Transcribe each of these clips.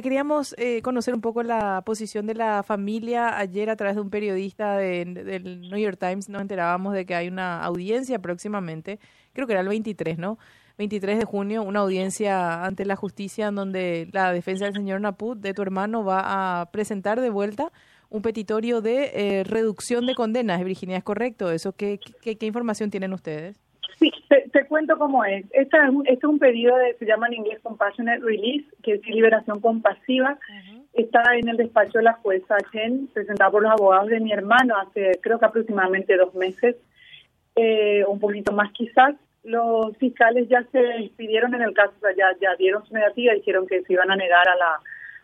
queríamos eh, conocer un poco la posición de la familia. Ayer a través de un periodista del New York Times nos enterábamos de que hay una audiencia próximamente, creo que era el 23, ¿no? 23 de junio, una audiencia ante la justicia en donde la defensa del señor Naput, de tu hermano, va a presentar de vuelta un petitorio de eh, reducción de condenas. Virginia, ¿es correcto eso? ¿Qué, qué, qué información tienen ustedes? Sí, te, cuento cómo es. Este es, un, este es un pedido de, se llama en inglés Compassionate Release, que es liberación compasiva. Está en el despacho de la jueza Chen, presentado por los abogados de mi hermano hace creo que aproximadamente dos meses, eh, un poquito más quizás. Los fiscales ya se despidieron en el caso, ya, ya dieron su negativa, dijeron que se iban a negar a la,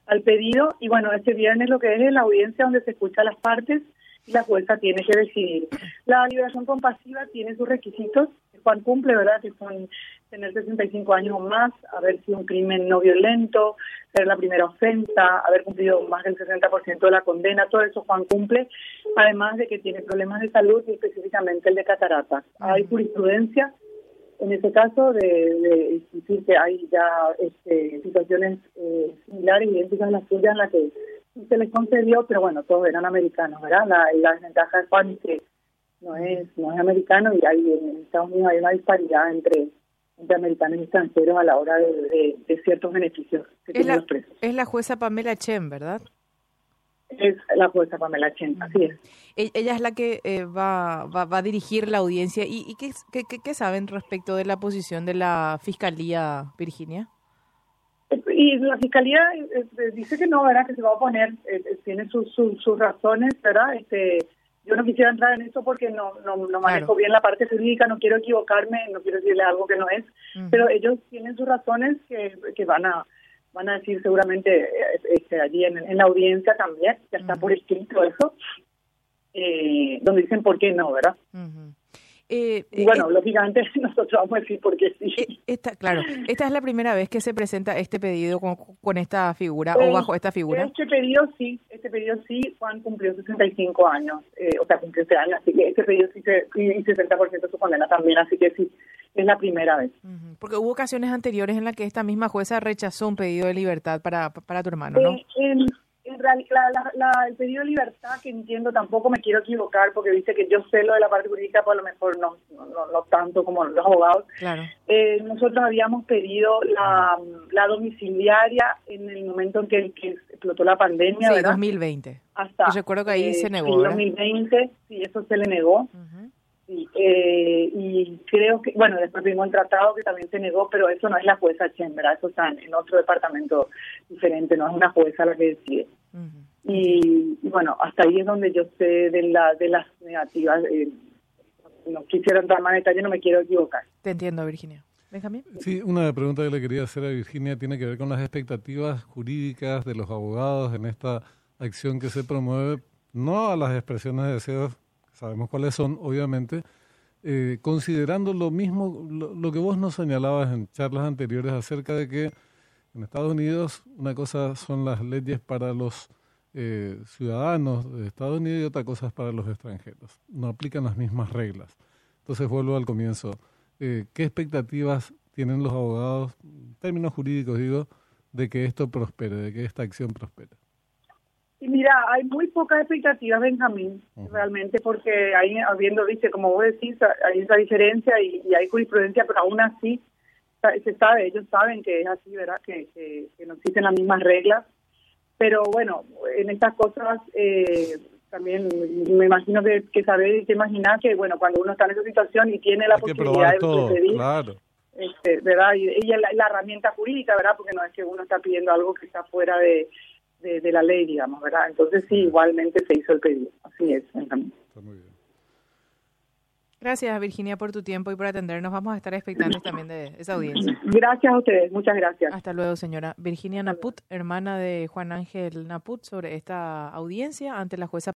al pedido. Y bueno, este viernes lo que es la audiencia donde se escucha las partes la jueza tiene que decidir. La liberación compasiva tiene sus requisitos, Juan cumple, ¿verdad? Que son tener 65 años o más, haber sido un crimen no violento, ser la primera ofensa, haber cumplido más del 60% de la condena, todo eso Juan cumple, además de que tiene problemas de salud y específicamente el de cataratas. Hay jurisprudencia en ese caso de, decir que hay ya este, situaciones eh, similares, idénticas a las suyas en las que se les concedió, pero bueno, todos eran americanos, ¿verdad? La, la desventaja de Juan es que no es, no es americano y hay, en Estados Unidos hay una disparidad entre, entre americanos y extranjeros a la hora de, de, ciertos beneficios que es la, los presos. Es la jueza Pamela Chen, ¿verdad? Es la jueza Pamela Chen, así es. E, ella es la que eh, va, va, va, a dirigir la audiencia. ¿Y, y qué, qué, qué, saben respecto de la posición de la Fiscalía, Virginia? Y la fiscalía eh, eh, dice que no, ¿verdad? Que se va a oponer, eh, tiene sus, sus, razones, ¿verdad? Este, yo no quisiera entrar en eso porque no, no, no manejo bien la parte jurídica, no quiero equivocarme, no quiero decirle algo que no es, pero ellos tienen sus razones que, que van a van a decir seguramente este, allí en, la audiencia también, ya está por escrito eso, donde dicen por qué no, ¿verdad? Eh, bueno, eh, lógicamente nosotros vamos a decir porque sí. Eh, esta, claro, esta es la primera vez que se presenta este pedido con, con esta figura o bajo esta figura. Este pedido sí, este pedido sí, Juan cumplió 65 años, o sea, cumplió este año, así que este pedido sí se, y 60% de su condena también, así que sí, es la primera vez. Porque hubo ocasiones anteriores en las que esta misma jueza rechazó un pedido de libertad para, para tu hermano, ¿no? El pedido de libertad, que entiendo, tampoco me quiero equivocar porque dice que yo sé lo de la parte jurídica, pues a lo mejor no, no, tanto como los abogados. Claro. Eh, nosotros habíamos pedido la, la, domiciliaria en el momento en que, explotó la pandemia, sí, 2020. Hasta, Yo recuerdo que ahí eh, se negó. En 2020, sí, eso se le negó. Eh, y creo que, bueno, después vimos el tratado que también se negó, pero eso no es la jueza Chen, Eso está en otro departamento diferente, no es una jueza la que decide. Y, bueno, hasta ahí es donde yo sé de, la, de las negativas. Eh, no quisiera entrar más en detalle, no me quiero equivocar. Te entiendo, Virginia. Benjamín. Sí, una pregunta que le quería hacer a Virginia tiene que ver con las expectativas jurídicas de los abogados en esta acción que se promueve, no a las expresiones de deseos sabemos cuáles son, obviamente, eh, considerando lo mismo, lo, que vos nos señalabas en charlas anteriores acerca de que en Estados Unidos una cosa son las leyes para los eh, ciudadanos de Estados Unidos y otra cosa es para los extranjeros. No aplican las mismas reglas. Entonces vuelvo al comienzo. Eh, ¿Qué expectativas tienen los abogados, en términos jurídicos digo, de que esto prospere, de que esta acción prospere? Y mira, hay muy pocas expectativas, Benjamín, realmente, porque ahí, habiendo, dice, como vos decís, hay esa diferencia y, hay jurisprudencia, pero aún así se sabe, ellos saben que es así, ¿verdad? Que, que, no existen las mismas reglas. Pero bueno, en estas cosas eh, también me imagino que, que saber y te imaginas que, bueno, cuando uno está en esa situación y tiene la posibilidad de pedir, claro. este, ¿verdad? Y, la, la herramienta jurídica, ¿verdad? Porque no es que uno está pidiendo algo que está fuera de de, la ley, digamos, ¿verdad? Entonces sí, igualmente se hizo el pedido. Así es, Está muy bien. Gracias, Virginia, por tu tiempo y por atendernos. Vamos a estar expectantes también de esa audiencia. Gracias a ustedes, muchas gracias. Hasta luego, señora. Virginia Naput, hermana de Juan Ángel Naput, sobre esta audiencia ante la jueza